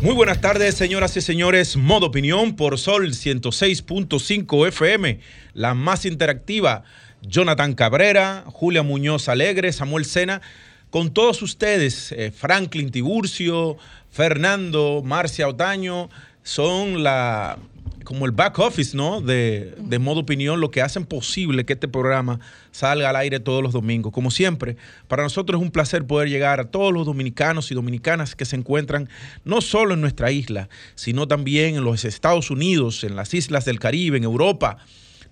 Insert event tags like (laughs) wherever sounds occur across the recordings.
Muy buenas tardes, señoras y señores. Modo opinión por Sol 106.5 FM, la más interactiva. Jonathan Cabrera, Julia Muñoz Alegre, Samuel Sena, con todos ustedes, eh, Franklin Tiburcio, Fernando, Marcia Otaño, son la como el back office, ¿no? De, de, modo opinión, lo que hacen posible que este programa salga al aire todos los domingos. Como siempre, para nosotros es un placer poder llegar a todos los dominicanos y dominicanas que se encuentran no solo en nuestra isla, sino también en los Estados Unidos, en las islas del Caribe, en Europa.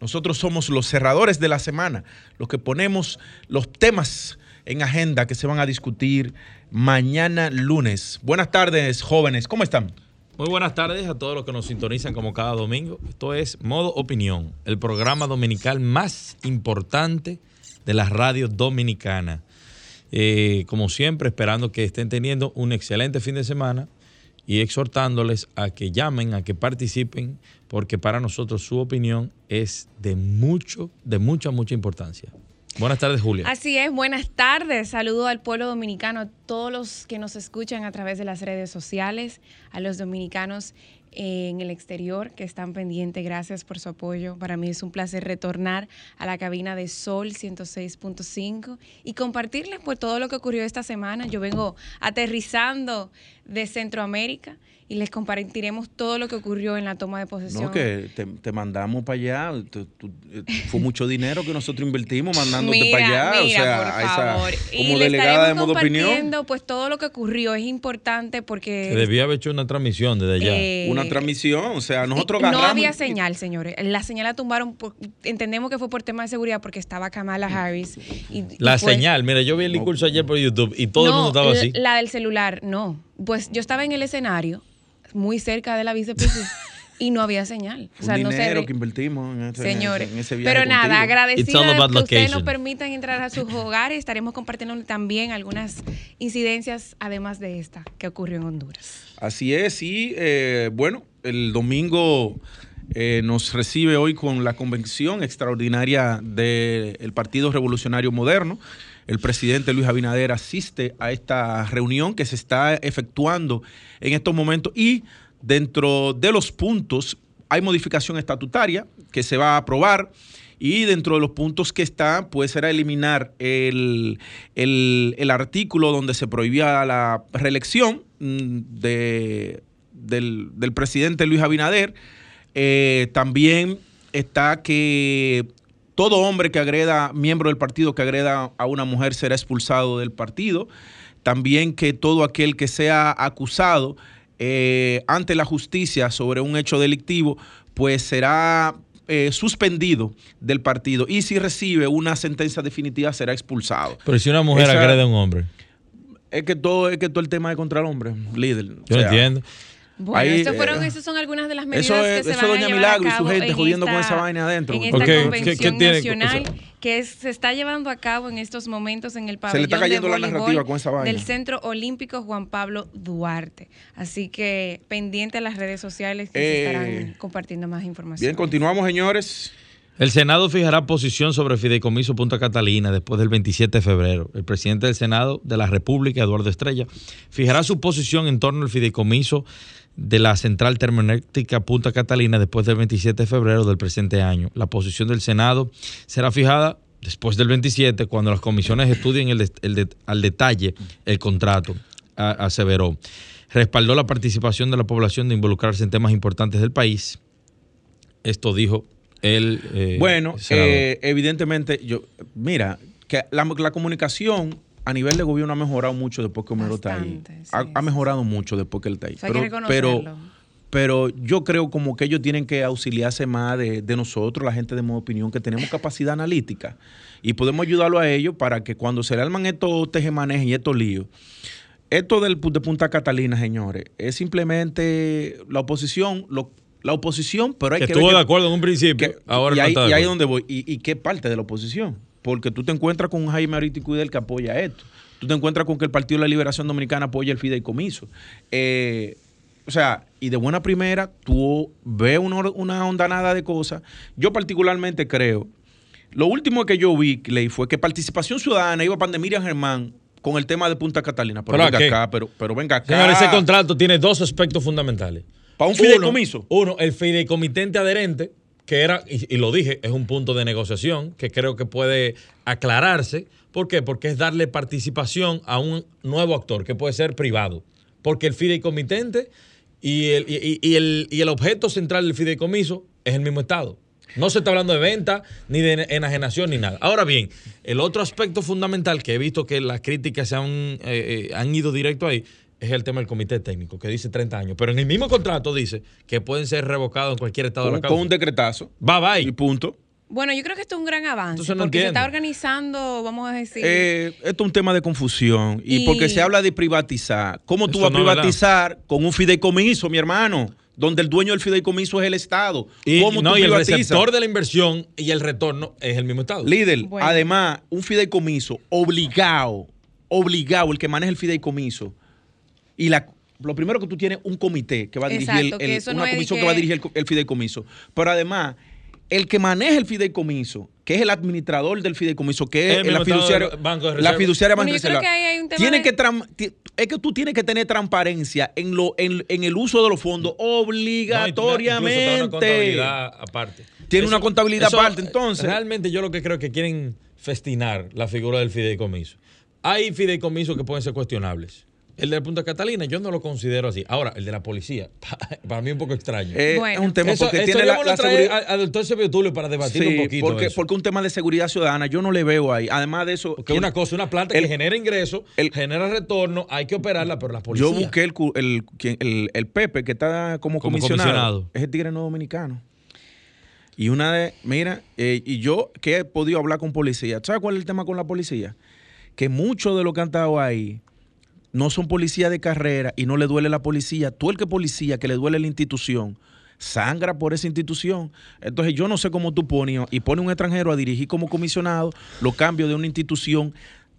Nosotros somos los cerradores de la semana, los que ponemos los temas en agenda que se van a discutir mañana lunes. Buenas tardes, jóvenes, ¿cómo están? Muy buenas tardes a todos los que nos sintonizan como cada domingo. Esto es Modo Opinión, el programa dominical más importante de la radio dominicana. Eh, como siempre, esperando que estén teniendo un excelente fin de semana y exhortándoles a que llamen, a que participen, porque para nosotros su opinión es de mucho, de mucha, mucha importancia. Buenas tardes, Julia. Así es, buenas tardes. Saludo al pueblo dominicano, a todos los que nos escuchan a través de las redes sociales, a los dominicanos en el exterior que están pendientes. Gracias por su apoyo. Para mí es un placer retornar a la cabina de Sol 106.5 y compartirles pues todo lo que ocurrió esta semana. Yo vengo aterrizando de Centroamérica y les compartiremos todo lo que ocurrió en la toma de posesión. No, que te, mandamos para allá. Eh, fue mucho dinero que nosotros invertimos mandándote para allá. Mira, o sea, por favor. como delegada de modo opinión. pues todo lo que ocurrió es importante porque. Se debía haber hecho una transmisión desde allá. Eh, una transmisión, o sea, nosotros No había señal, señores. La señal la tumbaron, entendemos que fue por tema de seguridad porque estaba Kamala Harris. Y, la señal, mira, yo vi el discurso ayer por YouTube y todo el mundo estaba así. La del celular, no. Pues yo estaba en el escenario muy cerca de la vicepresidenta. (laughs) y no había señal. O sea, dinero que invertimos en, ese, Señores, Pero nada, agradecido que ustedes nos permitan entrar a sus hogares. Estaremos compartiendo también algunas incidencias, además de esta, que ocurrió en Honduras. Así es, y eh, bueno, el domingo eh, nos recibe hoy con la convención extraordinaria del Partido Revolucionario Moderno. El presidente Luis Abinader asiste a esta reunión que se está efectuando en estos momentos y dentro de los puntos hay modificación estatutaria que se va a aprobar y dentro de los puntos que está, pues será eliminar el, artículo donde se prohibía la reelección mm, de, del, presidente Luis Abinader. Eh, también está que todo hombre que agreda, miembro del partido que agreda a una mujer será expulsado del partido. También que todo aquel que sea acusado eh, ante la justicia sobre un hecho delictivo, pues será eh, suspendido del partido. Y si recibe una sentencia definitiva, será expulsado. Pero si una mujer agrede a un hombre. Es que todo, es que todo el tema es contra el hombre, líder. Yo entiendo. Bueno, fueron, esas son algunas de las medidas que se van a llevar Milagro a cabo y su gente jodiendo con esa vaina adentro. En esta convención nacional que se está llevando a cabo en estos momentos en el pabellón se le está cayendo la narrativa con esa vaina. del Centro Olímpico Juan Pablo Duarte. Así que pendiente a las redes sociales que se estarán eh, compartiendo más información. Bien, continuamos, señores. El Senado fijará posición sobre fideicomiso Punta Catalina después del 27 de febrero. El presidente del Senado de la República, Eduardo Estrella, fijará su posición en torno al fideicomiso de la central termoeléctrica Punta Catalina después del 27 de febrero del presente año. La posición del Senado será fijada después del 27 cuando las comisiones estudien al detalle el contrato, aseveró. Respaldó la participación de la población de involucrarse en temas importantes del país. Esto dijo el... Eh, bueno, eh, evidentemente, yo, mira, que la, la comunicación a nivel de gobierno ha mejorado mucho después que Homero está ahí. ha, mejorado mucho después que él está ahí. pero, pero, yo creo como que ellos tienen que auxiliarse más de, nosotros, la gente de modo opinión, que tenemos capacidad analítica y podemos ayudarlo a ellos para que cuando se le arman estos tejemanejes y estos líos, esto del, de Punta Catalina, señores, es simplemente la oposición, lo, la oposición, pero hay que, que estuvo de acuerdo en un principio. que, ahora y, ahí, y ahí es donde voy. ¿Y, ¿Y, qué parte de la oposición? Porque tú te encuentras con un Jaime Ariti Cuidel que apoya esto. Tú te encuentras con que el Partido de la Liberación Dominicana apoya el fideicomiso. Eh, o sea, y de buena primera, tú ves una, una ondanada de cosas. Yo particularmente creo, lo último que yo vi, Ley, fue que Participación Ciudadana iba para Miriam Germán con el tema de Punta Catalina. Pero, ¿Pero venga acá, pero, pero venga acá. Señor, ese contrato tiene dos aspectos fundamentales. ¿Para un fideicomiso? Uno, el fideicomitente adherente, que era, y, lo dije, es un punto de negociación que creo que puede aclararse. ¿Por qué? Porque es darle participación a un nuevo actor, que puede ser privado. Porque el fideicomitente y el, y, y el objeto central del fideicomiso es el mismo Estado. No se está hablando de venta, ni de enajenación, ni nada. Ahora bien, el otro aspecto fundamental que he visto que las críticas se han, eh, eh, han ido directo ahí es el tema del comité técnico, que dice 30 años. Pero en el mismo contrato dice que pueden ser revocados en cualquier estado con, de la causa. Con un decretazo. Va, va. Y punto. Bueno, yo creo que esto es un gran avance. Entonces no porque entiendo. se está organizando, vamos a decir. Eh, esto es un tema de confusión. Y, Y- porque se habla de privatizar. ¿Cómo tú vas a verdad. privatizar con un fideicomiso, mi hermano? Donde el dueño del fideicomiso es el Estado. Y, ¿Cómo no, tú y el receptor de la inversión y el retorno es el mismo Estado. Líder, Bueno. además, un fideicomiso obligado, obligado, el que maneja el fideicomiso. Y la, lo primero que tú tienes un comité que va a dirigir el- Exacto, el- eso una no es comisión que... que- va a dirigir el, co- el fideicomiso. Pero además, el que maneja el fideicomiso, que es el administrador del fideicomiso, que es la fiduciaria, Banco de la Reserva. fiduciaria Bueno, Banco yo de creo Reserva, que ahí hay un tema tiene de- que es que tú tienes que tener transparencia en lo en, en el uso de los fondos No, y tiene una obligatoriamente. contabilidad aparte. Tiene una contabilidad aparte, entonces. Realmente yo lo que creo que quieren festinar la figura del fideicomiso. Hay fideicomisos que pueden ser cuestionables. El de Punta Catalina yo no lo considero así. Ahora, el de la policía, (laughs) para mí es un poco extraño. Eh, Bueno. es un tema Eso- porque eso tiene la, la seguridad. al doctor Sebio Tulio para debatir Sí, un poquito porque, eso. porque un tema de seguridad ciudadana yo no le veo ahí. Además de eso, Porque es una cosa, una planta el- que genera ingresos, el- genera retorno, hay que operarla, pero la policía. yo busqué el, el, el, el Pepe que está como, Como comisionado, comisionado. Es el tigre no dominicano. Y una de, mira, eh, y yo que he podido hablar con policía, ¿sabes cuál es el tema con la policía? Que muchos de los que han estado ahí no son policías de carrera y no le duele la policía. Tú el que policía, que le duele la institución, sangra por esa institución. Entonces yo no sé cómo tú pones y pone un extranjero a dirigir como comisionado los cambios de una institución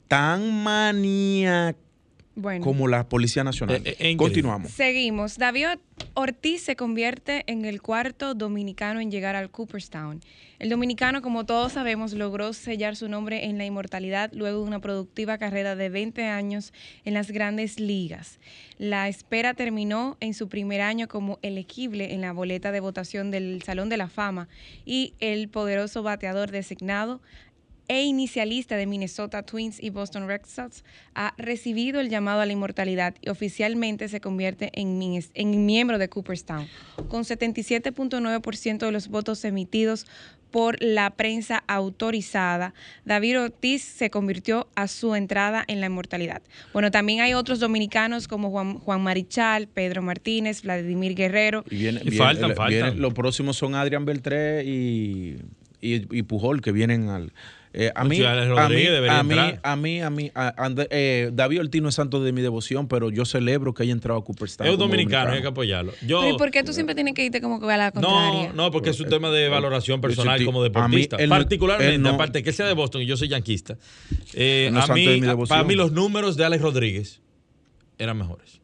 tan maníaca bueno. como la Policía Nacional. Eh, eh. Continuamos. Seguimos. David Ortiz se convierte en el cuarto dominicano en llegar al Cooperstown. El dominicano, como todos sabemos, logró sellar su nombre en la inmortalidad luego de una productiva carrera de 20 años en las grandes ligas. La espera terminó en su primer año como elegible en la boleta de votación del Salón de la Fama y el poderoso bateador designado e inicialista de Minnesota Twins y Boston Red Sox, ha recibido el llamado a la inmortalidad y oficialmente se convierte en, miembro de Cooperstown, con 77.9% de los votos emitidos por la prensa autorizada. David Ortiz se convirtió a su entrada en la inmortalidad. Bueno, también hay otros dominicanos como Juan, Juan Marichal, Pedro Martínez, Vladimir Guerrero. Y, viene, Y viene- faltan, el- faltan. viene- los próximos son Adrián Beltré y, y, y Pujol, que vienen al. Eh, a, mí, a, mí, a mí, a mí, a mí, a- eh, David Ortiz no es santo de mi devoción, pero yo celebro que haya entrado a Cooperstown. Es un dominicano, hay que apoyarlo. Yo, Pero ¿y por qué tú siempre tienes que irte como que a la contraria? no, no, porque es un tema de valoración personal Ese como deportista. él Particularmente, él no- aparte que él sea de Boston y yo soy yanquista. eh, No a mí, para mí los números de Alex Rodríguez eran mejores.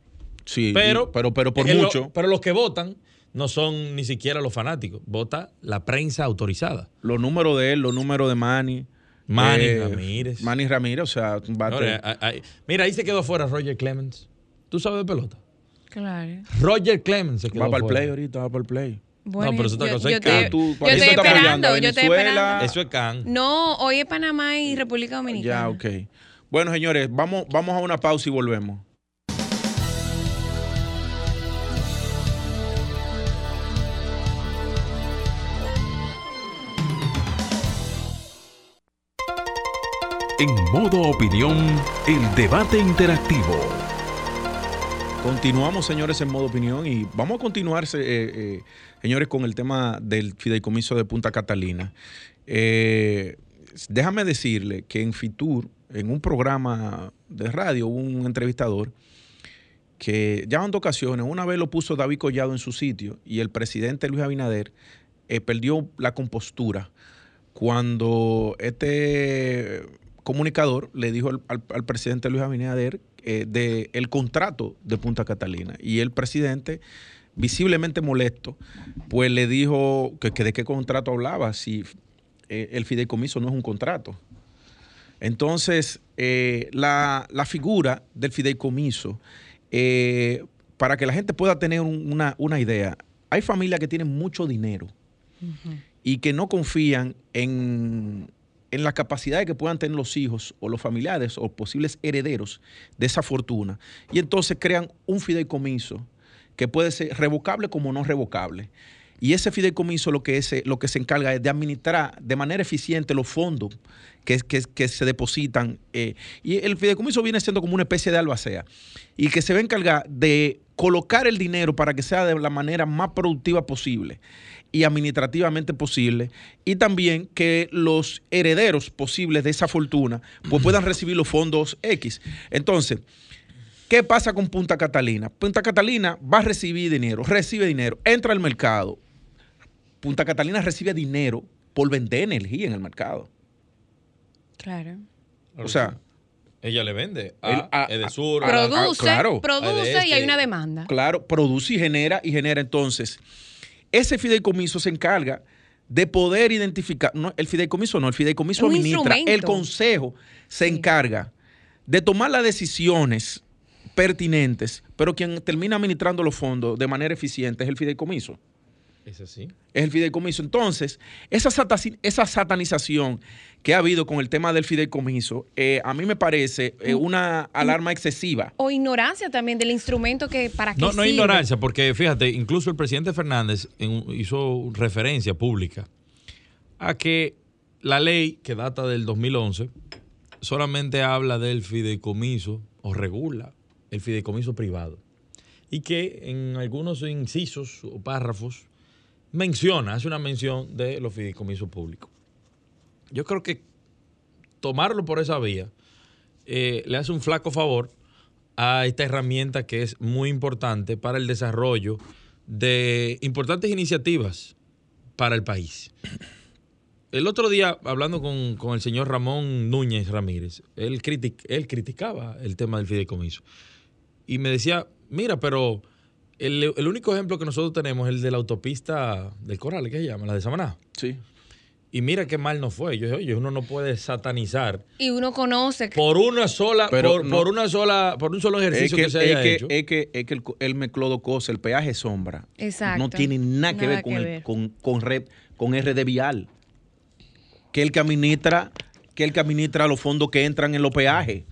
Sí, Pero, y- pero, pero por lo- mucho. pero los que votan no son ni siquiera los fanáticos. Vota la prensa autorizada. los números de él, los números de Manny. Eh, Manny Ramírez. Manny Ramírez, o sea, un bate- Ahora, a- a- mira, ahí se quedó fuera Roger Clemens. ¿Tú sabes de pelota? Claro. Roger Clemens se quedó va para el fuera. play ahorita, va para el play. Bueno, pero eso yo- cosa yo es te- que tú- yo ¿para qué estoy estoy Venezuela? esperando. Eso es can. No, hoy es Panamá y República Dominicana. Ya, ok. Bueno, señores, vamos, vamos a una pausa y volvemos. En modo opinión, el debate interactivo. Continuamos, señores, en modo opinión y vamos a continuar, eh, eh, señores, con el tema del fideicomiso de Punta Catalina. Eh, déjame decirle que en Fitur, en un programa de radio, hubo un entrevistador que ya en dos ocasiones, una vez lo puso David Collado en su sitio y el presidente Luis Abinader perdió la compostura cuando este comunicador le dijo al, presidente Luis Abinader eh, de el contrato de Punta Catalina y el presidente visiblemente molesto, pues le dijo que, de qué contrato hablaba si eh, el fideicomiso no es un contrato. Entonces, eh, la, figura del fideicomiso, eh, para que la gente pueda tener una, idea, hay familias que tienen mucho dinero y que no confían en, en la capacidad de que puedan tener los hijos o los familiares o posibles herederos de esa fortuna. Y entonces crean un fideicomiso que puede ser revocable como no revocable. Y ese fideicomiso lo que, es, lo que se encarga es de administrar de manera eficiente los fondos que, que, se depositan. Eh, y el fideicomiso viene siendo como una especie de albacea. Y que se va a encargar de colocar el dinero para que sea de la manera más productiva posible y administrativamente posible. Y también que los herederos posibles de esa fortuna pues puedan recibir los fondos X. Entonces, ¿Qué pasa con Punta Catalina? Punta Catalina va a recibir dinero, recibe dinero, entra al mercado. Punta Catalina recibe dinero por vender energía en el mercado. Claro. O sea, ella le vende a, Edesur. Produce, produce y hay una demanda. Claro, produce y genera y genera. Entonces, ese fideicomiso se encarga de poder identificar, no, el fideicomiso no, el fideicomiso administra, el consejo se encarga de tomar las decisiones pertinentes, pero quien termina administrando los fondos de manera eficiente es el fideicomiso. ¿Es así? Es el fideicomiso. Entonces, esa, esa satanización que ha habido con el tema del fideicomiso, eh, a mí me parece eh, una alarma excesiva. O ignorancia también del instrumento que para qué No, no ignorancia, porque fíjate, incluso el presidente Fernández hizo referencia pública a que la ley que data del 2011 solamente habla del fideicomiso o regula el fideicomiso privado. Y que en algunos incisos o párrafos menciona, hace una mención de los fideicomisos públicos. Yo creo que tomarlo por esa vía eh, le hace un flaco favor a esta herramienta que es muy importante para el desarrollo de importantes iniciativas para el país. El otro día, hablando con, el señor Ramón Núñez Ramírez, él, él criticaba el tema del fideicomiso y me decía, mira, pero el, único ejemplo que nosotros tenemos es el de la autopista del Coral, ¿qué se llama? La de Samaná. Sí. Y mira qué mal no fue. Yo dije, oye, uno no puede satanizar. Y uno conoce que... Por una sola, por, una sola, por un solo ejercicio que, se haya es que, hecho. Es que, es que el, el meclodo cosa, el peaje sombra. Exacto. No tiene nada que ver, con, El, con, con, red, con RD Vial. Que el que administra, que el que administra los fondos que entran en los peajes.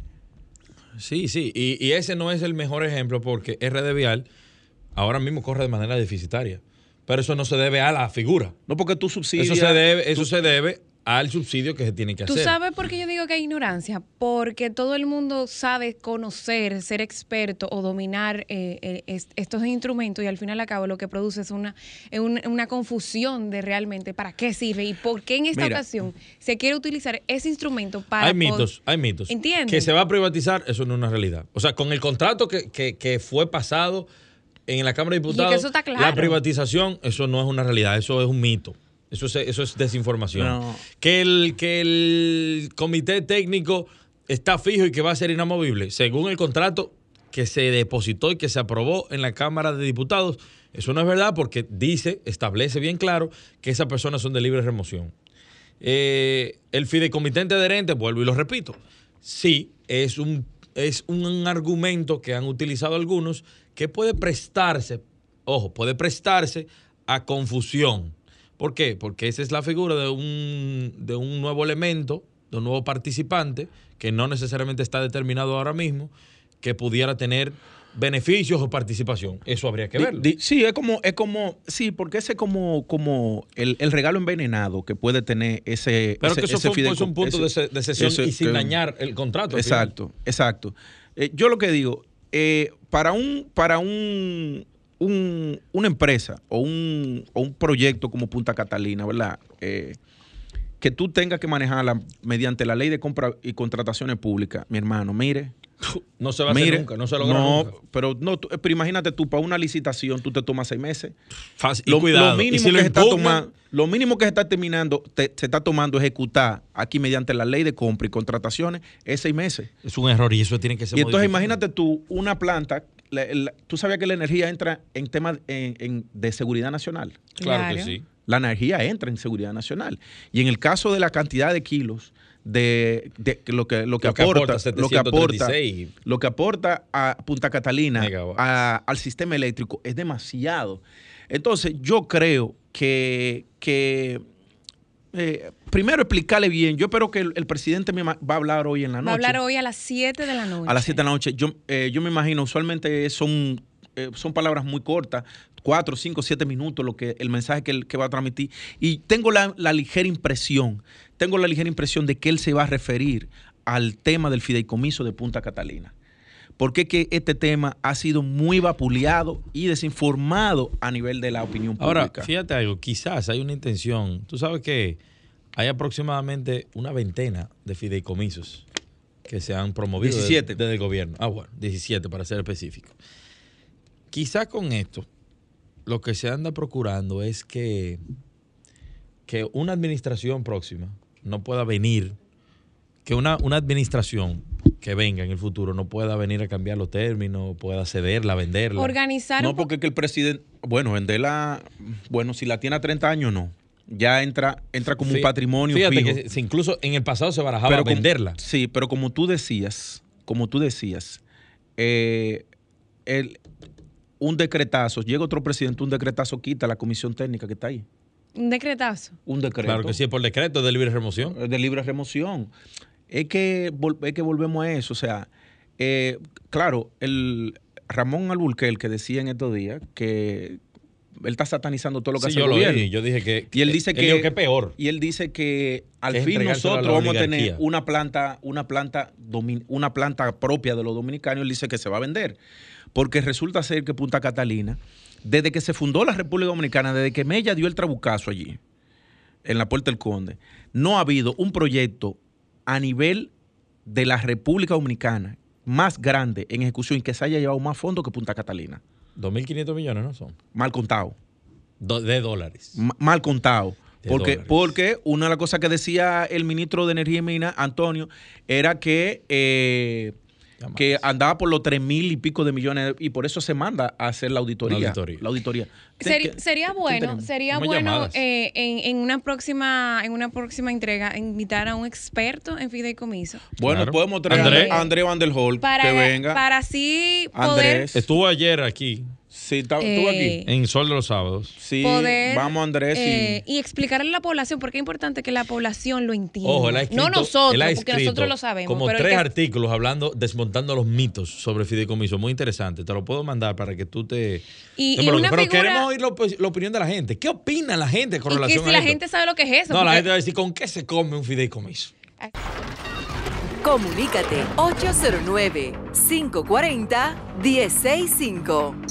Sí, sí, y, ese no es el mejor ejemplo porque RD Vial ahora mismo corre de manera deficitaria. Pero eso no se debe a la figura. No porque tú subsidias. Eso se debe, eso se debe al subsidio que se tiene que hacer. ¿Tú sabes por qué yo digo que hay ignorancia? Porque todo el mundo sabe conocer, ser experto o dominar eh, eh, estos instrumentos y al final acabo lo que produce es una, una, confusión de realmente para qué sirve y por qué en esta ocasión se quiere utilizar ese instrumento para... Hay mitos, hay mitos. ¿Entiendes? Que se va a privatizar, eso no es una realidad. O sea, con el contrato que, que, fue pasado en la Cámara de Diputados, la privatización, eso no es una realidad, eso es un mito. Eso es, eso es desinformación. Que, el, que el comité técnico está fijo y que va a ser inamovible. Según el contrato que se depositó y que se aprobó en la Cámara de Diputados, eso no es verdad porque dice, establece bien claro que esas personas son de libre remoción. Eh, el fideicomitente adherente, vuelvo y lo repito, sí, es un, es un argumento que han utilizado algunos que puede prestarse, ojo, puede prestarse a confusión ¿Por qué? Porque esa es la figura de un, de un nuevo elemento, de un nuevo participante, que no necesariamente está determinado ahora mismo, que pudiera tener beneficios o participación. Eso habría que verlo. sí, es como, es como, sí, porque ese es como, como el, regalo envenenado que puede tener ese. Pero que eso fue, un punto de, sesión y sin dañar el contrato. Exacto, exacto. Eh, yo lo que digo, eh, para un, para un, una empresa o un, proyecto como Punta Catalina, ¿verdad? Eh, que tú tengas que manejarla mediante la ley de compra y contrataciones públicas, mi hermano, mire, No se va a hacer nunca, no se logra no, nunca. Pero, no, tú- pero imagínate tú, para una licitación tú te tomas seis meses. Fácil. Y Lo, cuidado. lo y mínimo lo que se está tomando, lo mínimo que se está terminando, te- se está tomando ejecutar aquí mediante la ley de compra y contrataciones es seis meses. es un error y eso tiene que ser Y entonces imagínate tú una planta, la- la- tú sabías que la energía entra en temas en- en- de seguridad nacional. Claro, que sí. La energía entra en seguridad nacional. Y en el caso de la cantidad de kilos de, lo que lo que Lo que aporta, aporta, lo que aporta 736. lo que aporta a Punta Catalina a- al sistema eléctrico es demasiado. Entonces, yo creo que, que eh, primero explicarle bien. Yo espero que el, el presidente me va a hablar hoy en la noche. Va a hablar hoy a las 7 de la noche. A las 7 de la noche. Yo, eh, yo me imagino, usualmente son, eh, son palabras muy cortas, 4, 5, 7 minutos, lo que, el mensaje que, él- que va a transmitir. Y tengo la, la ligera impresión, tengo la ligera impresión de que él se va a referir al tema del fideicomiso de Punta Catalina. Porque que este tema ha sido muy vapuleado y desinformado a nivel de la opinión pública. Ahora, fíjate algo, quizás hay una intención. Tú sabes que hay aproximadamente una veintena de fideicomisos que se han promovido desde- 17. desde el gobierno. Ah, bueno, 17 para ser específico. Quizás con esto, lo que se anda procurando es que, que una administración próxima no pueda venir, que una, una administración que venga en el futuro no pueda venir a cambiar los términos, pueda cederla, venderla. Organizar No, porque es que el presidente, bueno, venderla, bueno, si la tiene a 30 años, no. Ya entra, entra como un patrimonio Fíjate fijo. que se- incluso en el pasado se barajaba como- venderla. sí, pero como tú decías, como tú decías, eh, el- un decretazo, llega otro presidente, un decretazo quita la comisión técnica que está ahí. un decretazo. Un decreto. Claro que sí, es por decreto de libre remoción. eh, de libre remoción. Es que, es que volvemos a eso. O sea, eh, claro, el Ramón Alburquerque que decía en estos días que él está satanizando todo lo que Sí, hace yo el lo vi. Yo dije que. Y él dice que, dijo que peor. Y él dice que al Es fin a nosotros vamos a tener una planta, una planta, una planta propia de los dominicanos. Él dice que se va a vender. Porque resulta ser que Punta Catalina, desde que se fundó la República Dominicana, desde que Mella dio el trabucazo allí, en la Puerta del Conde, no ha habido un proyecto a nivel de la República Dominicana más grande en ejecución y que se haya llevado más fondos que Punta Catalina. 2.500 millones, ¿no son? Mal contado. Do- de dólares. Ma- mal contado. De Porque, dólares. porque una de las cosas que decía el ministro de Energía y Minas, Antonio, era que, eh, Que andaba por los tres mil y pico de millones y por eso se manda a hacer la auditoría. La auditoría. La auditoría. Seri- ¿Qué- sería bueno, sería Como bueno eh, en, en una próxima, en una próxima entrega invitar a un experto en fideicomiso Bueno, Claro. podemos traer André. a André Van der para, que venga. para así poder, Andrés. Estuvo ayer aquí, Sí, está- estuvo Eh, aquí. en Sol de los Sábados. Sí, poder vamos Andrés. eh, y explicarle a la población, porque es importante que la población lo entienda. Ojo, él ha escrito, no nosotros, él ha porque nosotros lo sabemos. Como pero tres que- artículos hablando, desmontando los mitos sobre fideicomiso. Muy interesante. Te lo puedo mandar para que tú te. Y- te y lo- una Pero figura- queremos oír la, op- la opinión de la gente. ¿Qué opina la gente con y que relación si a la esto? gente sabe lo que es eso. No, la gente va a decir, ¿con qué se come un fideicomiso? Comunícate 809-540-1065.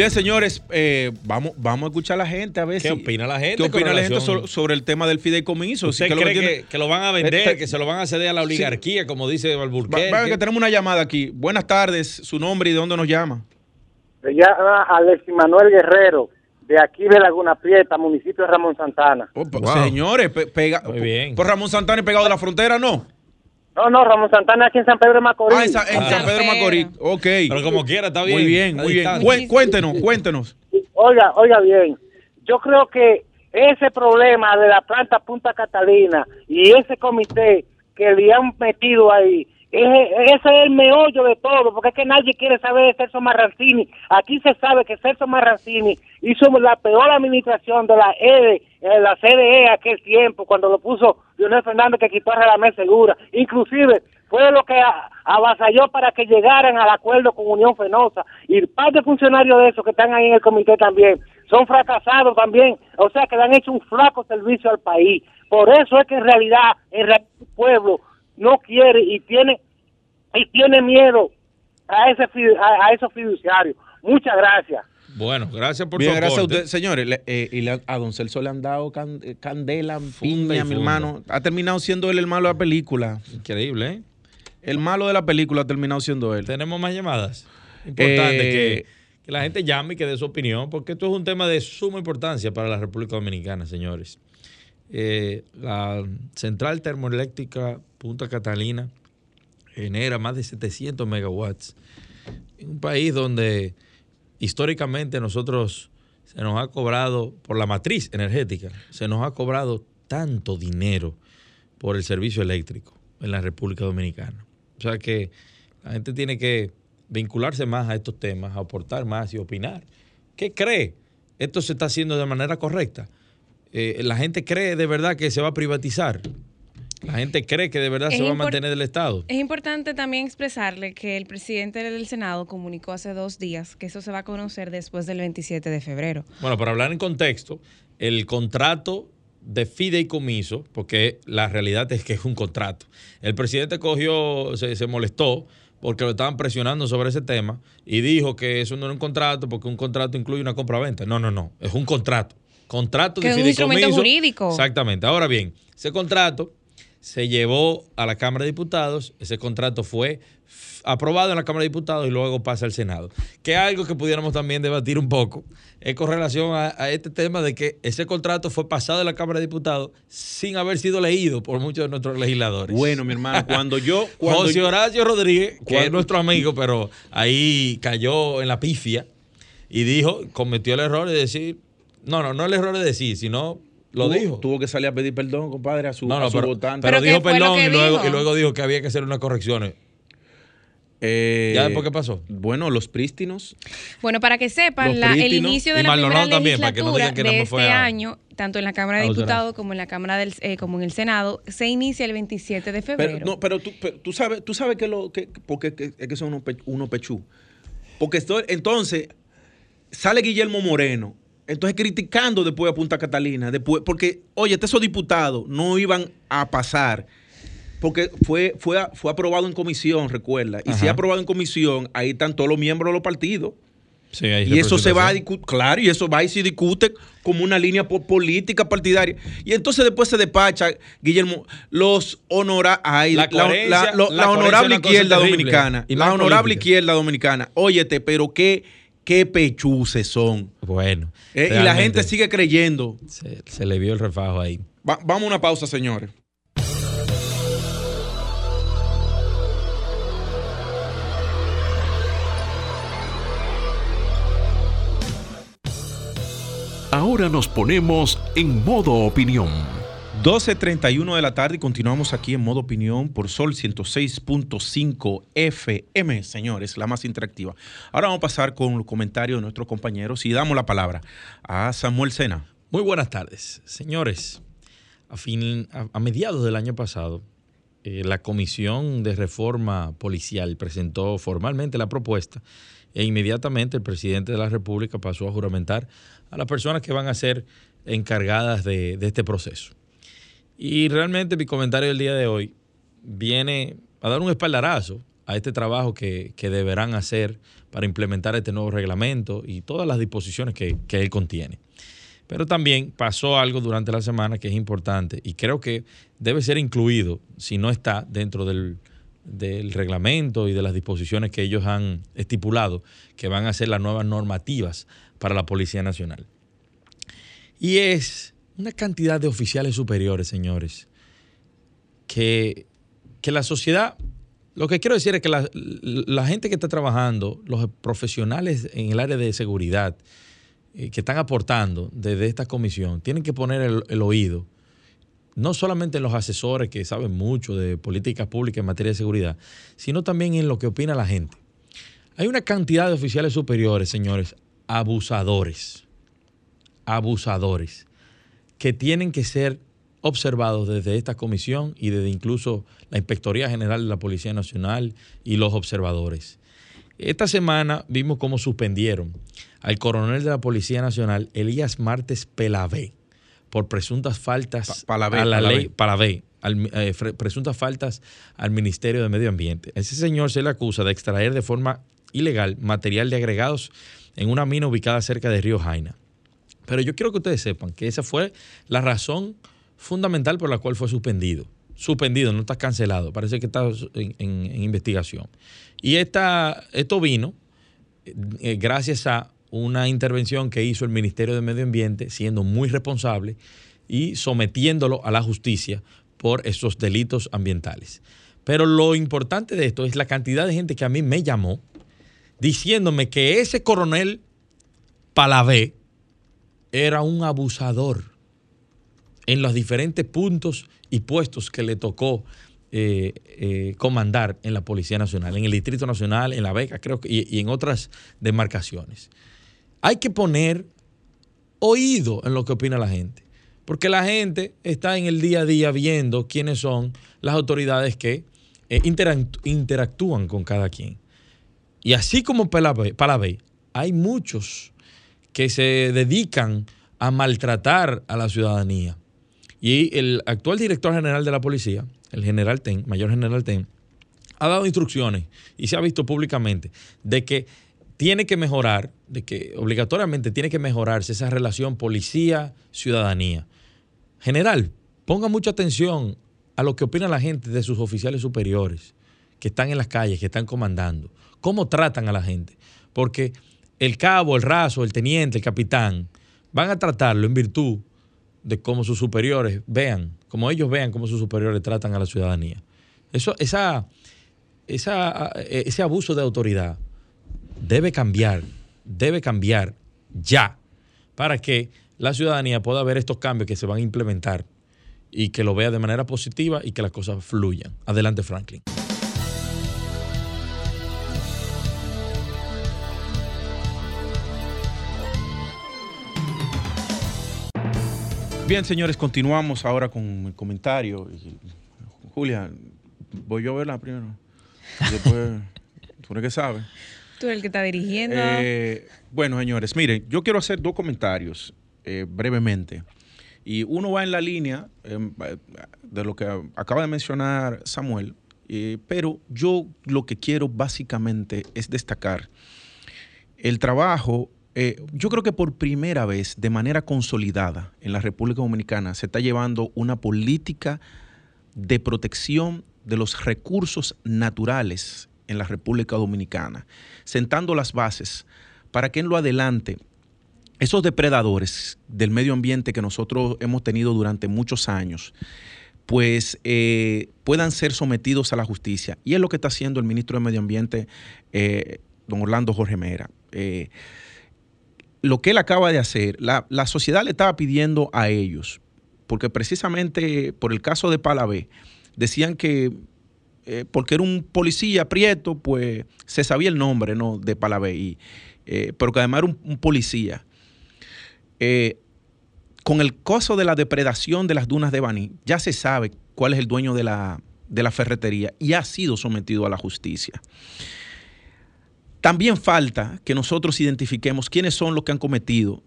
Bien, señores, eh, vamos, vamos a escuchar a la gente a ver ¿Qué si- opina la gente ¿Qué opina la gente sobre el tema del fideicomiso? ¿Usted Si que lo cree que que, tiene- que lo van a vender, Este- que se lo van a ceder a la oligarquía, como dice Va- Alburquerque? va, que tenemos una llamada aquí. Buenas tardes, su nombre y de dónde nos llama. Se llama Alexis Manuel Guerrero, de aquí de Laguna Prieta, municipio de Ramón Santana. Wow. Señores, pe- pega, Muy bien. por Ramón Santana y pegado de la frontera, ¿no? No, no, Ramón Santana aquí en San Pedro de Macorís. Ah, en, Sa- en Ah. San Pedro Macorís. Ok. Pero como quiera, está bien. Muy bien, muy bien. Cué- Cuéntenos, cuéntenos. Oiga, oiga bien, yo creo que ese problema de la planta Punta Catalina y ese comité que le han metido ahí, ese, es el meollo de todo, porque es que nadie quiere saber de Celso Marrancini. Aquí se sabe que Celso Marrancini hizo la peor administración de la EDE, eh, la CDE aquel tiempo, cuando lo puso Leonel Fernández que quitó la mesa segura. Inclusive fue lo que avasalló para que llegaran al acuerdo con Unión Fenosa. Y parte de funcionarios de esos que están ahí en el comité también son fracasados también, o sea que le han hecho un flaco servicio al país. Por eso es que en realidad el pueblo no quiere y tiene y tiene miedo a ese a, a esos fiduciarios. Muchas gracias. Bueno, gracias por Bien, gracias a usted, señores. eh, y le, a Don Celso le han dado can, eh, candela, piña, mi hermano. Ha terminado siendo él el malo de la película. Increíble, ¿eh? El malo de la película ha terminado siendo él. Tenemos más llamadas. Importante Eh, que, que la gente llame y que dé su opinión, porque esto es un tema de suma importancia para la República Dominicana, señores. Eh, la central termoeléctrica Punta Catalina genera más de 700 megawatts. En un país donde históricamente nosotros se nos ha cobrado, por la matriz energética, se nos ha cobrado tanto dinero por el servicio eléctrico en la República Dominicana. O sea que la gente tiene que vincularse más a estos temas, aportar más y opinar. ¿Qué cree? ¿Esto se está haciendo de manera correcta? Eh, ¿La gente cree de verdad que se va a privatizar? ¿La gente cree que de verdad Es se va a mantener del Estado? Es importante también expresarle que el presidente del Senado comunicó hace dos días que eso se va a conocer después del 27 de febrero. Bueno, para hablar en contexto, el contrato de fideicomiso, porque la realidad es que es un contrato. El presidente cogió, se, se molestó porque lo estaban presionando sobre ese tema y dijo que eso no era un contrato porque un contrato incluye una compra-venta. No, no, no, es un contrato. Contrato Que de es un fideicomiso. instrumento jurídico. Exactamente. Ahora bien, ese contrato se llevó a la Cámara de Diputados, ese contrato fue aprobado en la Cámara de Diputados y luego pasa al Senado. Que algo que pudiéramos también debatir un poco, es con relación a, a este tema de que ese contrato fue pasado en la Cámara de Diputados sin haber sido leído por muchos de nuestros legisladores. Bueno, mi hermano, cuando yo. (laughs) Cuando José Horacio Rodríguez, que Cuando- es nuestro amigo, pero ahí cayó en la pifia y dijo, cometió el error de decir, no, no, no el error de decir, sino lo tuvo- dijo. Tuvo que salir a pedir perdón, compadre, a su, No, a no, su pero, votante. pero ¿Pero dijo perdón y luego, dijo? y luego dijo que había que hacer unas correcciones. Eh, ¿Ya después qué pasó? Bueno, los prístinos. Bueno, para que sepan, la- el inicio de la primera también, para que no legislatura digan que nada de este a- año, tanto en la Cámara de a José Diputados como en la Cámara del, eh, como en el Senado, se inicia el 27 de febrero. Pero, no, pero tú, pero tú sabes, tú sabes que lo que porque que- es que son unos, pe- unos pechú. Porque estoy, entonces sale Guillermo Moreno, entonces criticando después a Punta Catalina, después, porque, oye, esos diputados no iban a pasar. Porque fue, fue, fue aprobado en comisión, recuerda. Y si es aprobado en comisión, ahí están todos los miembros de los partidos. Sí, Y eso se va a discutir, claro, y eso va y se discute como una línea po- política partidaria. Y entonces después se despacha, Guillermo, los honora, ay, La honorable izquierda terrible dominicana, y la honorable política. izquierda dominicana, óyete, pero qué, qué pechuces son. Bueno. Eh, y la gente sigue creyendo. Se, se le vio el refajo ahí. Va- vamos a una pausa, señores. Ahora nos ponemos en modo opinión. 12.31 de la tarde y continuamos aquí en modo opinión por Sol 106.5 FM, señores, la más interactiva. Ahora vamos a pasar con los comentarios de nuestros compañeros y damos la palabra a Samuel Sena. Muy buenas tardes, señores. A, fin, a, mediados del año pasado, eh, la Comisión de Reforma Policial presentó formalmente la propuesta e inmediatamente el presidente de la República pasó a juramentar a las personas que van a ser encargadas de este proceso. Y realmente mi comentario del día de hoy viene a dar un espaldarazo a este trabajo que, que deberán hacer para implementar este nuevo reglamento y todas las disposiciones que, que él contiene. Pero también pasó algo durante la semana que es importante y creo que debe ser incluido, si no está dentro del, del reglamento y de las disposiciones que ellos han estipulado, que van a ser las nuevas normativas para la Policía Nacional. Y es una cantidad de oficiales superiores, señores, que, que la sociedad, lo que quiero decir es que la, la gente que está trabajando, los profesionales en el área de seguridad, eh, que están aportando desde esta comisión, tienen que poner el, el oído, no solamente en los asesores que saben mucho de políticas públicas en materia de seguridad, sino también en lo que opina la gente. Hay una cantidad de oficiales superiores, señores, abusadores, abusadores, que tienen que ser observados desde esta comisión y desde incluso la Inspectoría General de la Policía Nacional y los observadores. Esta semana vimos cómo suspendieron al coronel de la Policía Nacional, Elías Martes Pelavé, por presuntas faltas Pa- a la ley, Palavé, al- eh, presuntas faltas al Ministerio de Medio Ambiente. Ese señor se le acusa de extraer de forma ilegal material de agregados en una mina ubicada cerca de Río Jaina. Pero yo quiero que ustedes sepan que esa fue la razón fundamental por la cual fue suspendido. Suspendido, no está cancelado. Parece que está en, investigación. Y esta, esto vino eh, gracias a una intervención que hizo el Ministerio de Medio Ambiente, siendo muy responsable y sometiéndolo a la justicia por esos delitos ambientales. Pero lo importante de esto es la cantidad de gente que a mí me llamó diciéndome que ese coronel Palavé era un abusador en los diferentes puntos y puestos que le tocó eh, eh, comandar en la Policía Nacional, en el Distrito Nacional, en la beca, creo que, y, en otras demarcaciones. Hay que poner oído en lo que opina la gente, porque la gente está en el día a día viendo quiénes son las autoridades que eh, interact- interactúan con cada quien. Y así como Palavé, hay muchos que se dedican a maltratar a la ciudadanía. Y el actual director general de la policía, el general Ten, mayor general Ten, ha dado instrucciones y se ha visto públicamente de que tiene que mejorar, de que obligatoriamente tiene que mejorarse esa relación policía-ciudadanía. General, ponga mucha atención a lo que opina la gente de sus oficiales superiores que están en las calles, que están comandando. ¿Cómo tratan a la gente? Porque el cabo, el raso, el teniente, el capitán, van a tratarlo en virtud de cómo sus superiores vean, como ellos vean cómo sus superiores tratan a la ciudadanía. Eso, esa, esa, eh, ese abuso de autoridad debe cambiar, debe cambiar ya, para que la ciudadanía pueda ver estos cambios que se van a implementar y que lo vea de manera positiva y que las cosas fluyan. Adelante, Franklin. Bien, señores, continuamos ahora con el comentario. Julia, voy yo a verla primero. Y Después, (laughs) tú eres que sabes. Tú eres el que está dirigiendo. Eh, bueno, señores, miren, yo quiero hacer dos comentarios eh, brevemente. Y uno va en la línea eh, de lo que acaba de mencionar Samuel, eh, pero yo lo que quiero básicamente es destacar el trabajo. Eh, yo creo que por primera vez, de manera consolidada en la República Dominicana, se está llevando una política de protección de los recursos naturales en la República Dominicana, sentando las bases para que en lo adelante esos depredadores del medio ambiente que nosotros hemos tenido durante muchos años, pues eh, puedan ser sometidos a la justicia. Y es lo que está haciendo el ministro de Medio Ambiente, eh, don Orlando Jorge Mera. Lo que él acaba de hacer, la, la sociedad le estaba pidiendo a ellos, porque precisamente por el caso de Palavé, decían que eh, porque era un policía prieto, pues se sabía el nombre ¿no? de Palavé, y, eh, pero que además era un, policía. Eh, con el caso de la depredación de las dunas de Baní, ya se sabe cuál es el dueño de la, de la ferretería y ha sido sometido a la justicia. También falta que nosotros identifiquemos quiénes son los que han cometido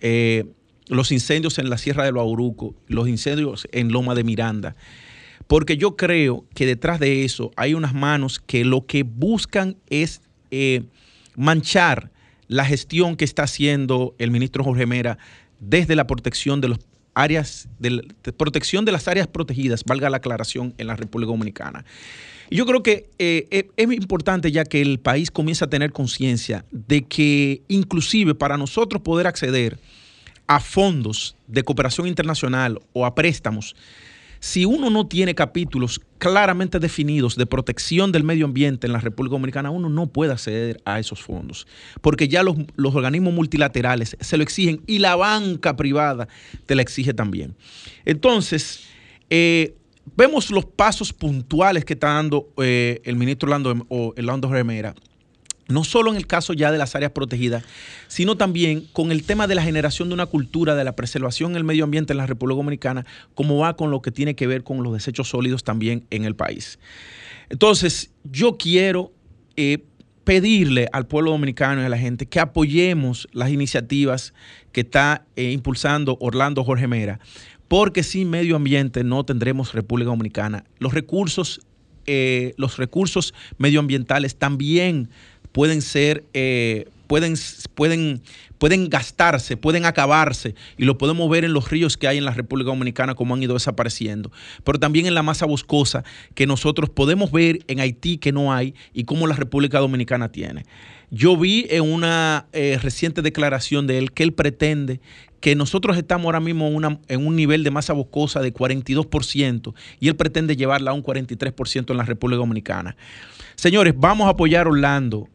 eh, los incendios en la Sierra de Bauruco, los incendios en Loma de Miranda, porque yo creo que detrás de eso hay unas manos que lo que buscan es eh, manchar la gestión que está haciendo el ministro Jorge Mera desde la protección de los áreas, de, protección de las áreas protegidas, valga la aclaración, en la República Dominicana. Yo creo que eh, eh, es importante ya que el país comienza a tener conciencia de que inclusive para nosotros poder acceder a fondos de cooperación internacional o a préstamos, si uno no tiene capítulos claramente definidos de protección del medio ambiente en la República Dominicana, uno no puede acceder a esos fondos, porque ya los, organismos multilaterales se lo exigen y la banca privada te la exige también. Entonces, eh, vemos los pasos puntuales que está dando eh, el ministro Orlando, o Orlando Remera no solo en el caso ya de las áreas protegidas, sino también con el tema de la generación de una cultura de la preservación del medio ambiente en la República Dominicana, como va con lo que tiene que ver con los desechos sólidos también en el país. Entonces, yo quiero eh, pedirle al pueblo dominicano y a la gente que apoyemos las iniciativas que está eh, impulsando Orlando Jorge Mera, porque sin medio ambiente no tendremos República Dominicana. Los recursos, eh, los recursos medioambientales también pueden ser, eh, pueden, pueden, pueden gastarse, pueden acabarse, y lo podemos ver en los ríos que hay en la República Dominicana, como han ido desapareciendo, pero también en la masa boscosa que nosotros podemos ver en Haití que no hay y cómo la República Dominicana tiene. Yo vi en una eh, reciente declaración de él que él pretende que nosotros estamos ahora mismo en un nivel de masa boscosa de 42% y él pretende llevarla a un 43% en la República Dominicana. Señores, vamos a apoyar a Orlando.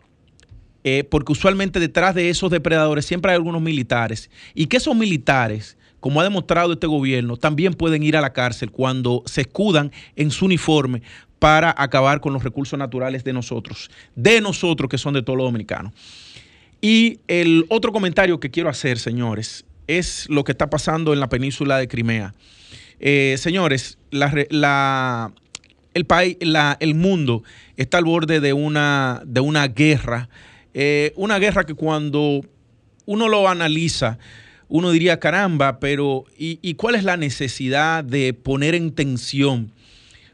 Eh, porque usualmente detrás de esos depredadores siempre hay algunos militares, y que esos militares, como ha demostrado este gobierno, también pueden ir a la cárcel cuando se escudan en su uniforme para acabar con los recursos naturales de nosotros, de nosotros que son de todos los dominicanos. Y el otro comentario que quiero hacer, señores, es lo que está pasando en la península de Crimea. Eh, señores, el, país, el mundo está al borde de una, de una guerra eh, una guerra que cuando uno lo analiza, uno diría, caramba, pero ¿y, cuál es la necesidad de poner en tensión?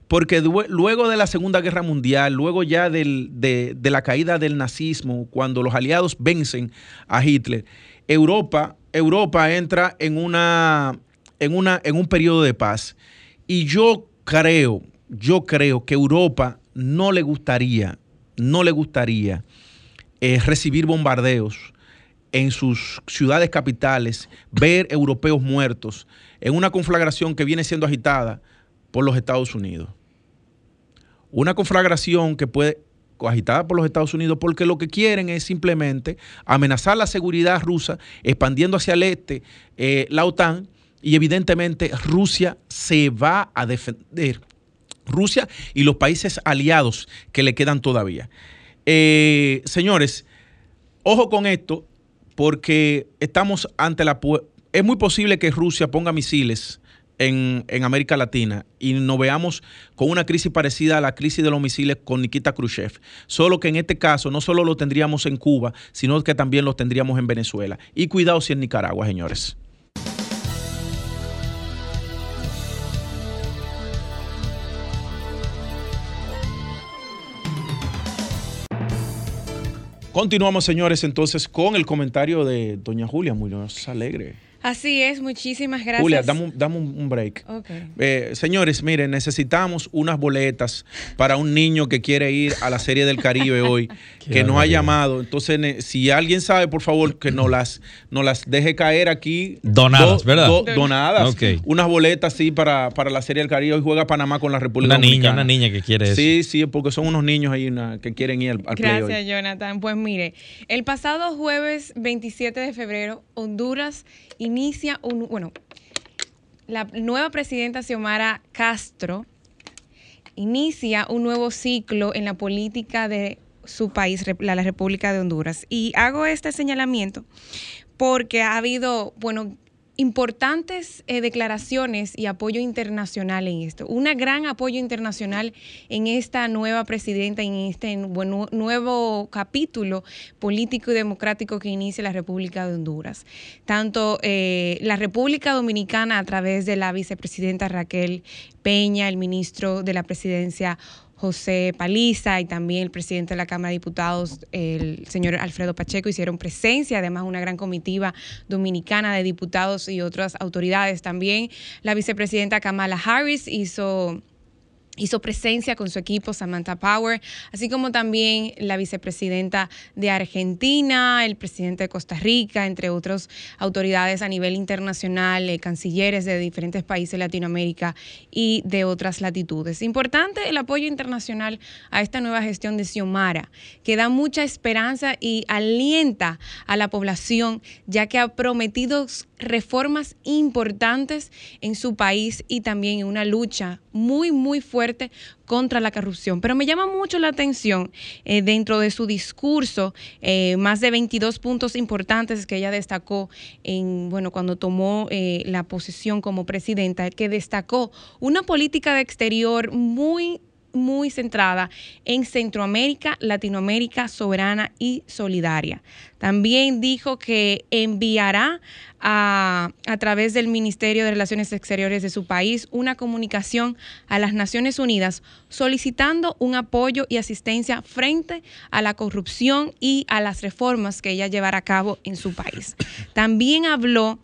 Porque luego de la Segunda Guerra Mundial, luego ya de, la caída del nazismo, cuando los aliados vencen a Hitler, Europa, Europa entra en, una, en, una, en un periodo de paz. Y yo creo, yo creo que Europa no le gustaría, no le gustaría recibir bombardeos en sus ciudades capitales, ver europeos muertos en una conflagración que viene siendo agitada por los Estados Unidos. Una conflagración que puede agitada por los Estados Unidos porque lo que quieren es simplemente amenazar la seguridad rusa, expandiendo hacia el este eh, la OTAN y evidentemente Rusia se va a defender. Rusia y los países aliados que le quedan todavía. Eh, señores, ojo con esto, porque estamos ante la... Es muy posible que Rusia ponga misiles en, América Latina y nos veamos con una crisis parecida a la crisis de los misiles con Nikita Khrushchev. Solo que en este caso no solo lo tendríamos en Cuba, sino que también lo tendríamos en Venezuela. Y cuidado si en Nicaragua, señores. Continuamos, señores, entonces con el comentario de doña Julia Muñoz Alegre. Así es, muchísimas gracias. Julia, dame un, break. Eh, señores, miren, necesitamos unas boletas para un niño que quiere ir a la Serie del Caribe hoy, (laughs) que nos ha llamado. Entonces, si alguien sabe, por favor, que nos las, nos las deje caer aquí. Donadas, ¿verdad? donadas. Unas boletas, sí, para, para la Serie del Caribe. Hoy juega Panamá con la República una Niña, una niña que quiere eso. Sí, sí, porque son unos niños ahí que quieren ir al, al Gracias, Jonathan. Pues mire, el pasado jueves 27 de febrero, Honduras inicia un, bueno, la nueva presidenta Xiomara Castro inicia un nuevo ciclo en la política de su país, la, República de Honduras. Y hago este señalamiento porque ha habido, bueno, importantes eh, declaraciones y apoyo internacional en esto. Un gran apoyo internacional en esta nueva presidenta, en este nuevo capítulo político y democrático que inicia la República de Honduras. Tanto eh, la República Dominicana a través de la vicepresidenta Raquel Peña, el ministro de la presidencia José Paliza y también el presidente de la Cámara de Diputados, el señor Alfredo Pacheco, hicieron presencia, además una gran comitiva dominicana de diputados y otras autoridades también. La vicepresidenta Kamala Harris hizo hizo presencia con su equipo Samantha Power, así como también la vicepresidenta de Argentina, el presidente de Costa Rica, entre otras autoridades a nivel internacional, eh, cancilleres de diferentes países de Latinoamérica y de otras latitudes. Importante el apoyo internacional a esta nueva gestión de Xiomara, que da mucha esperanza y alienta a la población, ya que ha prometido reformas importantes en su país y también una lucha muy, muy fuerte contra la corrupción. Pero me llama mucho la atención eh, dentro de su discurso, eh, más de 22 puntos importantes que ella destacó en, bueno, cuando tomó eh, la posición como presidenta, que destacó una política de exterior muy muy centrada en Centroamérica, Latinoamérica, soberana y solidaria. También dijo que enviará a, a, través del Ministerio de Relaciones Exteriores de su país una comunicación a las Naciones Unidas solicitando un apoyo y asistencia frente a la corrupción y a las reformas que ella llevará a cabo en su país. También habló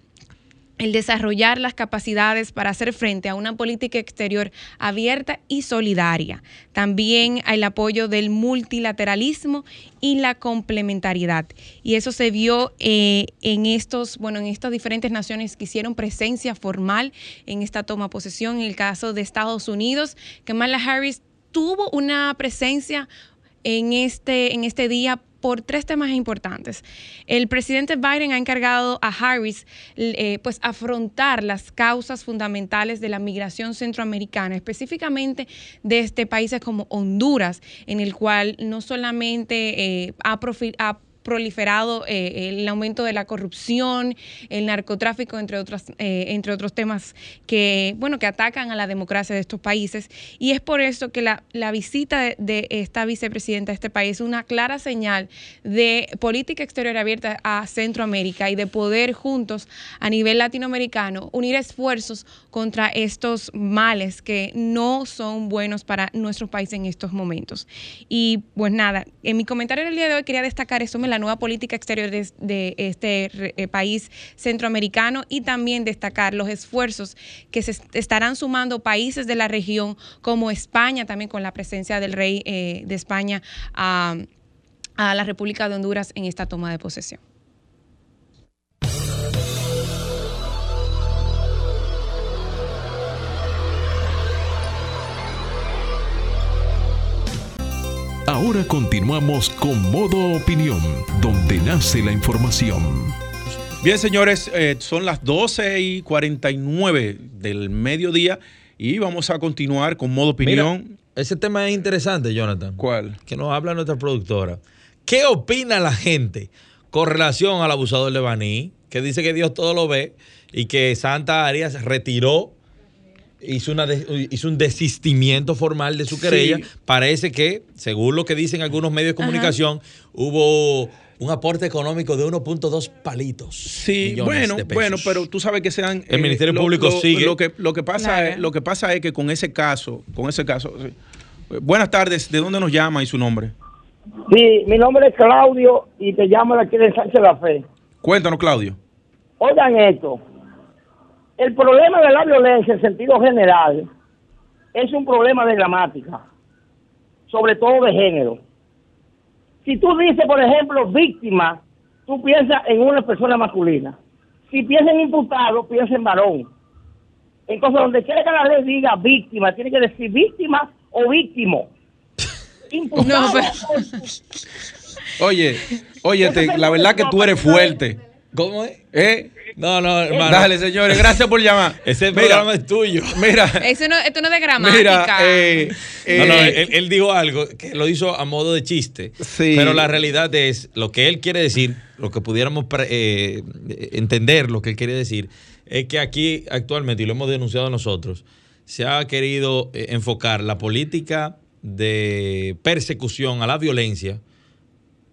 el desarrollar las capacidades para hacer frente a una política exterior abierta y solidaria. También el apoyo del multilateralismo y la complementariedad. Y eso se vio eh, en estos, bueno, en estas diferentes naciones que hicieron presencia formal en esta toma de posesión. En el caso de Estados Unidos, Kamala Harris tuvo una presencia en este, en este día por tres temas importantes. El presidente Biden ha encargado a Harris eh, pues afrontar las causas fundamentales de la migración centroamericana, específicamente desde países como Honduras, en el cual no solamente eh, ha proliferado eh, el aumento de la corrupción, el narcotráfico, entre, otras, eh, entre otros temas que, bueno, que atacan a la democracia de estos países. Y es por eso que la, la visita de, de, esta vicepresidenta de este país es una clara señal de política exterior abierta a Centroamérica y de poder juntos a nivel latinoamericano unir esfuerzos contra estos males que no son buenos para nuestros países en estos momentos. Y pues nada, en mi comentario del día de hoy quería destacar eso, me nueva política exterior de, este eh, país centroamericano y también destacar los esfuerzos que se estarán sumando países de la región como España, también con la presencia del rey eh, de España a la República de Honduras en esta toma de posesión. Ahora continuamos con modo opinión, donde nace la información. Bien, señores, eh, son las 12 y 49 del mediodía y vamos a continuar con modo opinión. Mira, ese tema es interesante, Jonathan. ¿Cuál? Que nos habla nuestra productora. ¿Qué opina la gente con relación al abusador de Baní? Que dice que Dios todo lo ve y que Santa Arias retiró hizo, una de, hizo un desistimiento formal de su querella. Sí. Parece que, según lo que dicen algunos medios de comunicación, Ajá. hubo un aporte económico de 1.2 palitos. Sí, bueno, bueno, pero tú sabes que sean el Ministerio eh, Público lo, sigue. Lo que, lo que pasa claro. es, lo que pasa es que con ese caso, con ese caso. Sí. Buenas tardes, ¿de dónde nos llama y su nombre? Sí, mi nombre es Claudio y te llamo de aquí de Sánchez La Fe. Cuéntanos, Claudio. Oigan esto, el problema de la violencia en sentido general es un problema de gramática, sobre todo de género. Si tú dices, por ejemplo, víctima, tú piensas en una persona masculina. Si piensas en imputado, piensa en varón. Entonces, donde quiera que la ley diga víctima, tiene que decir víctima o víctimo. Imputado. (laughs) No, pero... (laughs) Oye, oye, la verdad que tú eres fuerte. ¿Cómo es? ¿Eh? No, no, hermano. Dale, señores, gracias por llamar. (laughs) Ese mira, programa es tuyo. (laughs) Mira. Eso no, esto no es de gramática. Mira, eh, eh, no, no, él, él, dijo algo que lo hizo a modo de chiste. Sí. Pero la realidad es, lo que él quiere decir, lo que pudiéramos eh, entender, lo que él quiere decir, es que aquí actualmente, y lo hemos denunciado nosotros, se ha querido eh, enfocar la política de persecución a la violencia,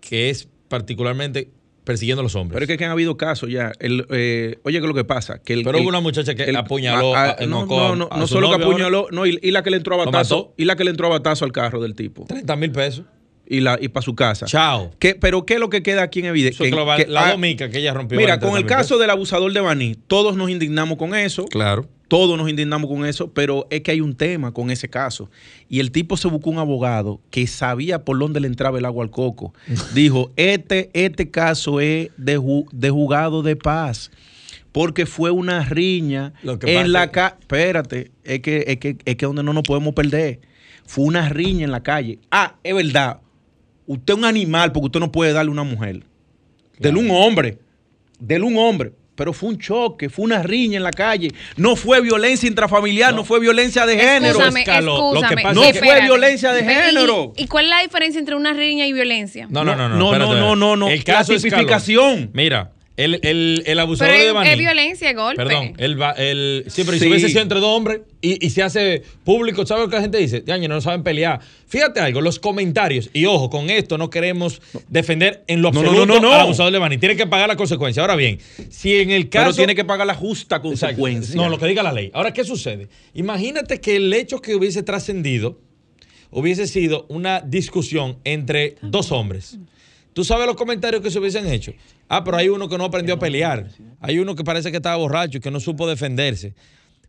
que es particularmente persiguiendo a los hombres. Pero es que, que han habido casos ya. El, eh, oye, ¿qué es lo que pasa? Que el, Pero hubo una muchacha que el, apuñaló a, a, no, no, no, no solo que apuñaló, no, y, y, la que le entró a batazo, y la que le entró a batazo al carro del tipo. 30 mil pesos. Y, la, y para su casa. Chao. ¿Qué, pero ¿qué es lo que queda aquí en evidencia? Que, la, que, la domica que ella rompió. Mira, con el caso pesos. del abusador de Baní, todos nos indignamos con eso. Claro. Todos nos indignamos con eso, pero es que hay un tema con ese caso. Y el tipo se buscó un abogado que sabía por dónde le entraba el agua al coco. (laughs) Dijo, este, este caso es de, ju de jugado de paz. Porque fue una riña en la calle. Espérate, es que, es que es que donde no nos podemos perder. Fue una riña en la calle. Ah, es verdad. Usted es un animal porque usted no puede darle a una mujer. Claro. Dele un hombre. Dele un hombre pero fue un choque, fue una riña en la calle. No fue violencia intrafamiliar, no, no fue violencia de género. Escúchame, escúchame. no sí, fue violencia de género. ¿Y, ¿Y, cuál es la diferencia entre una riña y violencia? No, no, no. No, no, no, no. no. El caso Clasificación. Mira, El, el, el abusador Pero de Baní. es violencia, es golpe. Perdón, el, el, siempre Sí. si hubiese sido entre dos hombres y, y se hace público, ¿sabes lo que la gente dice? Yañe, no saben pelear. Fíjate algo, los comentarios, y ojo, con esto no queremos defender en lo No, no, absoluto no, no, no. al abusador de Bani. Tiene que pagar la consecuencia. Ahora bien, si en el caso. Pero tiene que pagar la justa Exacto. consecuencia. No, lo que diga la ley. Ahora, ¿qué sucede? Imagínate que el hecho que hubiese trascendido hubiese sido una discusión entre dos hombres. ¿Tú sabes los comentarios que se hubiesen hecho? Ah, pero hay uno que no aprendió a pelear. Hay uno que parece que estaba borracho y que no supo defenderse.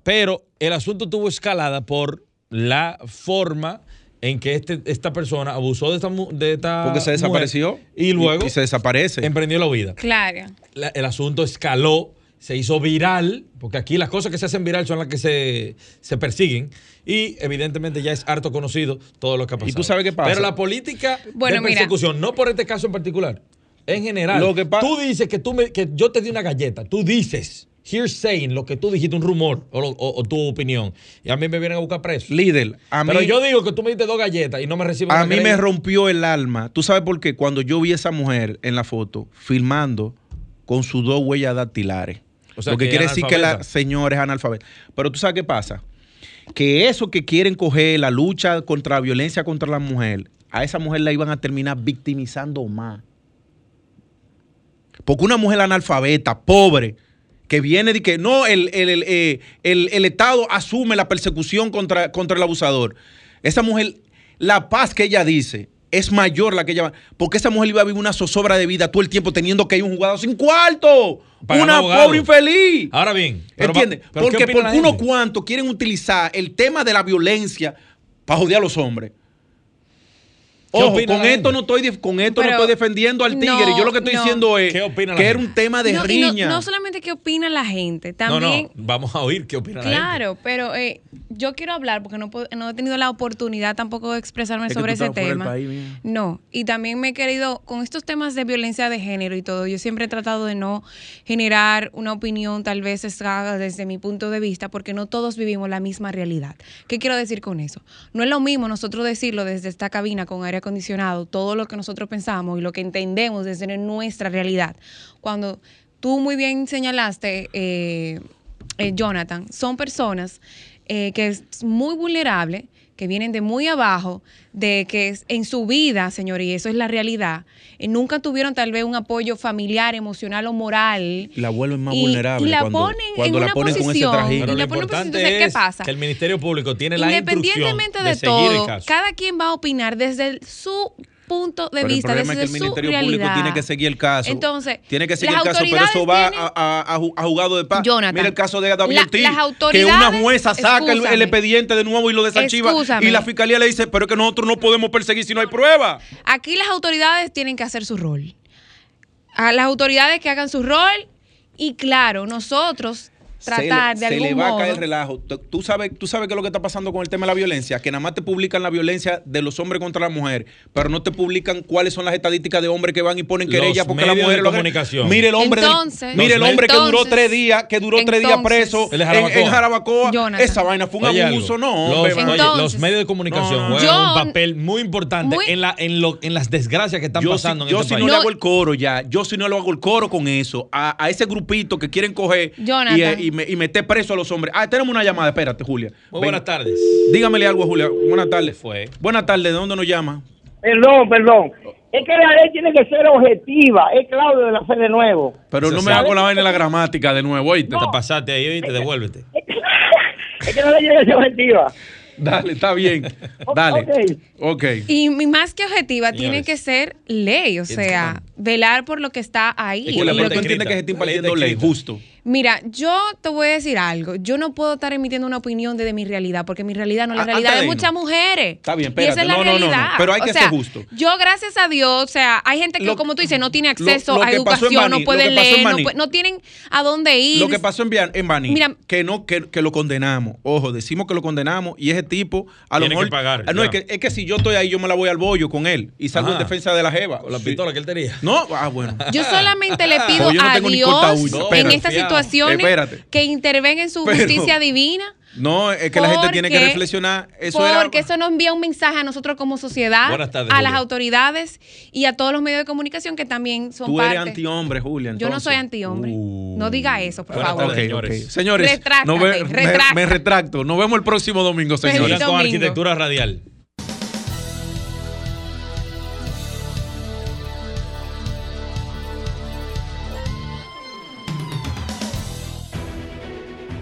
Pero el asunto tuvo escalada por la forma en que este, esta persona abusó de esta, de esta Porque se mujer desapareció. y luego Y, se desaparece. emprendió la vida Claro. la- el asunto escaló, se hizo viral, porque aquí las cosas que se hacen viral son las que se, se persiguen, y evidentemente ya es harto conocido todo lo que ha pasado. tú sabes qué pasa? Pero la política Bueno, de mira. persecución, no por este caso en particular, en general, Lo que pa- tú dices que, tú me- que yo te di una galleta, tú dices, here's saying, lo que tú dijiste, un rumor o, lo- o- o tu opinión, y a mí me vienen a buscar preso. Líder, a mí, Pero yo digo que tú me diste dos galletas y no me recibes a mí me rompió el alma. ¿Tú sabes por qué? Cuando yo vi a esa mujer en la foto filmando con sus dos huellas dactilares. O sea, lo que, que quiere decir que la señora es analfabeta. Pero tú sabes qué pasa? Que eso que quieren coger, la lucha contra la violencia contra la mujer, a esa mujer la iban a terminar victimizando más. Porque una mujer analfabeta, pobre, que viene de que no, el, el- el, eh, el- el Estado asume la persecución contra, contra el abusador. Esa mujer, la paz que ella dice es mayor la que ella va. Porque esa mujer iba a vivir una zozobra de vida todo el tiempo teniendo que ir a un jugador sin cuarto. Pagando una abogado. pobre infeliz. Ahora bien, ¿Entiendes? pero ¿qué Porque, porque unos cuantos quieren utilizar el tema de la violencia para joder a los hombres. ¿Qué Ojo, opina con esto, no estoy, con esto no estoy defendiendo al tigre. no, Yo lo que estoy no. diciendo es ¿Qué opina la que era un tema de No, no, riña. no solamente qué opina la gente, No, no, también... vamos a oír qué opina la gente. Claro, pero eh, yo quiero hablar porque no, puedo- no he tenido la oportunidad tampoco de expresarme Es que sobre tú ese estabas fuera del tema. país, no, y también me he querido, con estos temas de violencia de género y todo, yo siempre he tratado de no generar una opinión tal vez sesgada desde mi punto de vista porque no todos vivimos la misma realidad. ¿Qué quiero decir con eso? No es lo mismo nosotros decirlo desde esta cabina con aire acondicionado, todo lo que nosotros pensamos y lo que entendemos desde nuestra realidad. Cuando tú muy bien señalaste, eh, eh, Jonathan, son personas eh, que es muy vulnerable, que vienen de muy abajo, de que es- en su vida, señor, y eso es la realidad, eh, nunca tuvieron tal vez un apoyo familiar, emocional o moral. La vuelven más Y- vulnerable y la cuando, ponen cuando en la una ponen con ese posición- trajín. Pero Y entonces, ¿qué es pasa? que el Ministerio Público tiene la instrucción Independientemente de, seguir el todo, caso. cada quien va a opinar desde el- su punto de Pero el vista, problema desde es que el su Ministerio realidad. Público tiene que seguir el caso. Entonces, tiene que seguir el caso, pero eso va tienen- a, a- a ju- a juzgado de paz. Jonathan, Mira el caso de David la- Ortiz, las que una jueza saca el, el expediente de nuevo y lo desarchiva y la fiscalía le dice, pero es que nosotros no podemos perseguir si no hay prueba. Aquí las autoridades tienen que hacer su rol. A las autoridades que hagan su rol y claro, nosotros tratar se, de le- se algún le va modo. a caer relajo. Tú- Tú sabes, tú sabes qué es lo que está pasando con el tema de la violencia, que nada más te publican la violencia de los hombres contra la mujer, pero no te publican cuáles son las estadísticas de hombres que van y ponen Los querella porque la medios mujer de lo comunicación. Mire el hombre, del- Entonces- mire el Los hombre que duró tres días, que duró tres días preso El de en, Jarabacoa. en Jarabacoa. Jonathan. Esa vaina fue un Oye, abuso, algo. no. Los, hombre, oye, los medios de comunicación No, juegan Yo- un papel muy importante muy- en, la, en, lo, en las desgracias que están yo pasando si, en yo este si país. no, le hago el coro ya, yo si no le hago el coro con eso, a, a ese grupito que quieren coger y, eh, y, me- y meter preso a los hombres. Ah, tenemos una llamada, espérate, Julia. Muy Ven. buenas tardes. Dígamele algo a Julia. Buenas tardes. Fue. Buenas tardes, ¿de dónde nos llama? Perdón, perdón. Es que la ley tiene que ser objetiva. Es Claudio de la Fe de Nuevo. Pero no me hago la vaina de la gramática de nuevo, oíste. Te pasaste ahí y te devuélvete. (laughs) Es que la ley tiene que ser objetiva. Dale, está bien. (laughs) Dale. Ok. Ok. Y, más que objetiva, tiene que ser ley, o sea, velar por lo que está ahí. Es que Julia, la pero ley tú está entiendes que se está ley justo. Mira, yo te voy a decir algo. Yo no puedo estar emitiendo una opinión desde mi realidad, porque mi realidad no es la Ah, realidad antes de de muchas mujeres. Está bien, Y esa espérate. es la No, no, no, no. realidad. Pero hay O que sea, ser justo. Yo, gracias a Dios, o sea, hay gente que, Lo- como tú dices, no tiene acceso lo a educación, no puede lo que pasó en leer, no, Baní. puede- no tienen a dónde ir. Lo que pasó en, en Baní, Mira- que no que, que lo condenamos. Ojo, decimos que lo condenamos y ese tipo a lo Tiene que mejor pagar, Ah, no es que, es que si yo estoy ahí yo me la voy al bollo con él y salgo en defensa de la jeva. Con la Sí. pistola que él tenía. No, ah, bueno. Yo solamente le (laughs) pido Pues yo no a Dios en Espérate. estas situaciones Espérate. que intervenga en su Pero- justicia divina. No, es que la gente tiene que reflexionar. Eso era. porque eso nos envía un mensaje a nosotros como sociedad, tardes, a las autoridades y a todos los medios de comunicación que también son Tú eres antihombre, Julia. Yo no soy antihombre. Uh. No diga eso, por Buenas favor. tardes, señores. Señores, Retráctate, nos ve- me- retracto. Nos vemos el próximo domingo, señores. Sigan con domingo. arquitectura radial.